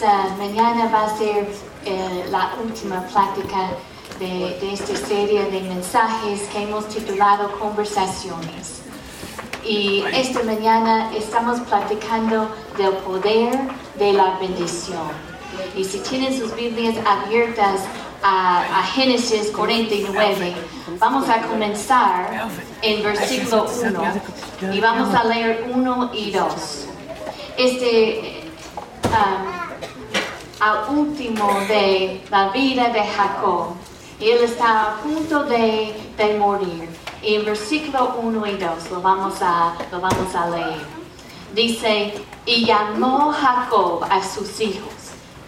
esta mañana va a ser eh, la última plática de, de esta serie de mensajes que hemos titulado Conversaciones. Y esta mañana estamos platicando del poder de la bendición. Y si tienen sus Biblias abiertas a, a Génesis 49, vamos a comenzar en versículo 1 y vamos a leer 1 y 2. Este, um, al último de la vida de Jacob, y él está a punto de, morir. Y en versículo 1 y 2 lo vamos a, lo vamos a leer. Dice, y llamó Jacob a sus hijos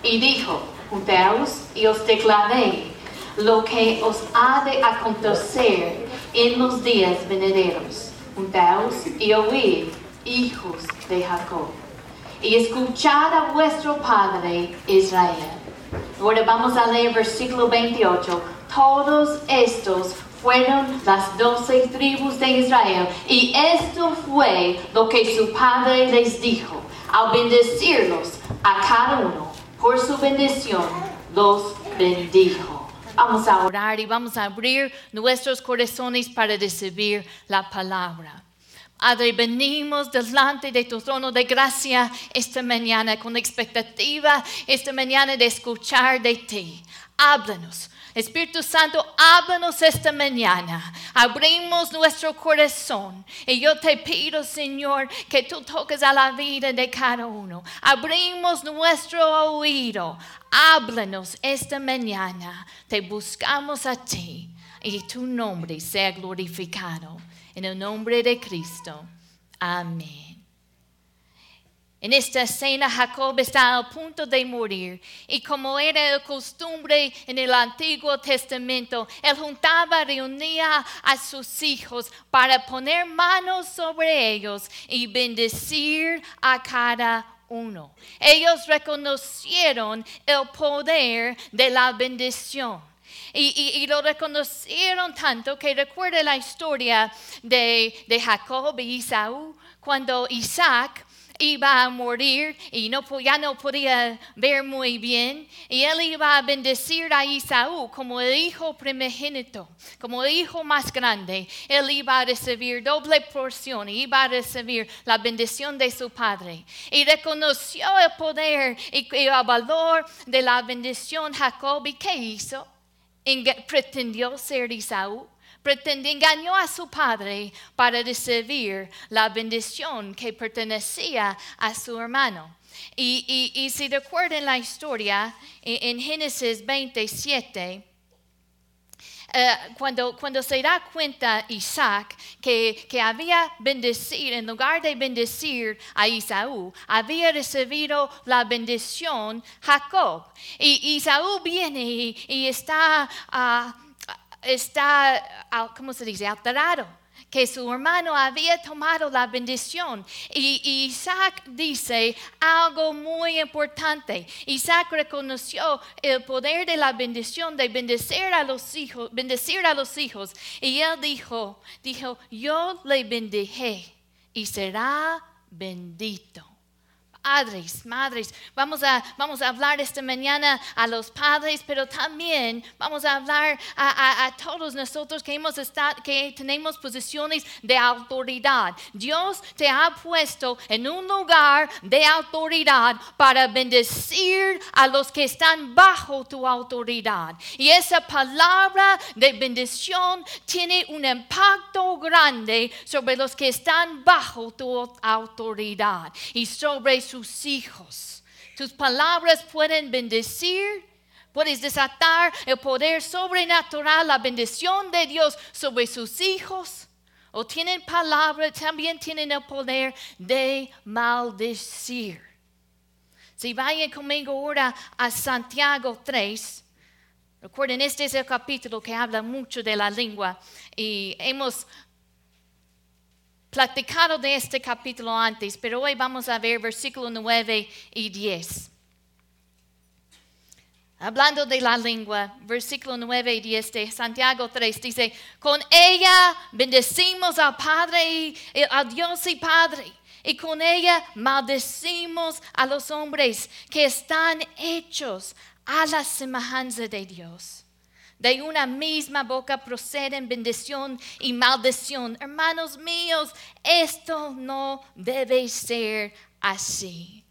y dijo, juntaos y os declaré lo que os ha de acontecer en los días venideros. Juntaos y oíd, hijos de Jacob, y escuchad a vuestro padre Israel. Ahora vamos a leer versículo 28. Todos estos fueron las doce tribus de Israel, y esto fue lo que su padre les dijo al bendecirlos a cada uno. Por su bendición los bendijo. Vamos a orar y vamos a abrir nuestros corazones para recibir la palabra. Padre, venimos delante de tu trono de gracia esta mañana con expectativa, esta mañana de escuchar de ti. Háblanos. Espíritu Santo, háblanos esta mañana. Abrimos nuestro corazón. Y yo te pido, Señor, que tú toques a la vida de cada uno. Abrimos nuestro oído. Háblanos esta mañana. Te buscamos a ti. Y tu nombre sea glorificado. En el nombre de Cristo. Amén. En esta escena Jacob está a punto de morir y como era de costumbre en el Antiguo Testamento, él juntaba, reunía a sus hijos para poner manos sobre ellos y bendecir a cada uno. Ellos reconocieron el poder de la bendición. Y, lo reconocieron tanto que recuerda la historia de, de Jacob y Isaú, cuando Isaac iba a morir y no, ya no podía ver muy bien. Y él iba a bendecir a Isaú como el hijo primogénito, como el hijo más grande. Él iba a recibir doble porción, iba a recibir la bendición de su padre. Y reconoció el poder y, el valor de la bendición Jacob. ¿Y qué hizo? Pretendió ser Isaú pretendió, engañó a su padre para recibir la bendición que pertenecía a su hermano. Y, si recuerdan la historia en, Génesis 27, eh, cuando, cuando, se da cuenta Isaac que, que, había bendecir, en lugar de bendecir a Isaú, había recibido la bendición Jacob. Y Isaú viene y, está uh, está, ¿cómo se dice?, alterado que su hermano había tomado la bendición. Y, Isaac dice algo muy importante. Isaac reconoció el poder de la bendición de bendecir a los hijos, bendecir a los hijos. Y él dijo, dijo, yo le bendije y será bendito. Padres, madres, vamos a, vamos a hablar esta mañana a los padres, pero también vamos a hablar a, todos nosotros que, hemos estado, que tenemos posiciones de autoridad. Dios te ha puesto en un lugar de autoridad para bendecir a los que están bajo tu autoridad. Y esa palabra de bendición tiene un impacto grande sobre los que están bajo tu autoridad y sobre sus hijos. Tus palabras pueden bendecir, puedes desatar el poder sobrenatural, la bendición de Dios sobre sus hijos. O tienen palabras, también tienen el poder de maldecir. Si vayan conmigo ahora a Santiago 3, recuerden, este es el capítulo que habla mucho de la lengua y hemos platicado de este capítulo antes, pero hoy vamos a ver versículos 9 y 10. Hablando de la lengua, versículo 9 y 10 de Santiago 3 dice, con ella bendecimos al Padre, a Dios y Padre, y con ella maldecimos a los hombres que están hechos a la semejanza de Dios. De una misma boca proceden bendición y maldición. Hermanos míos, esto no debe ser así.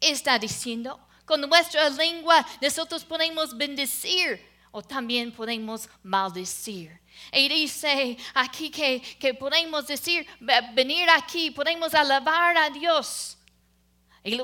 ¿Qué está diciendo? Con nuestra lengua nosotros podemos bendecir o también podemos maldecir. Y dice aquí que, que podemos decir, venir aquí, podemos alabar a Dios. Y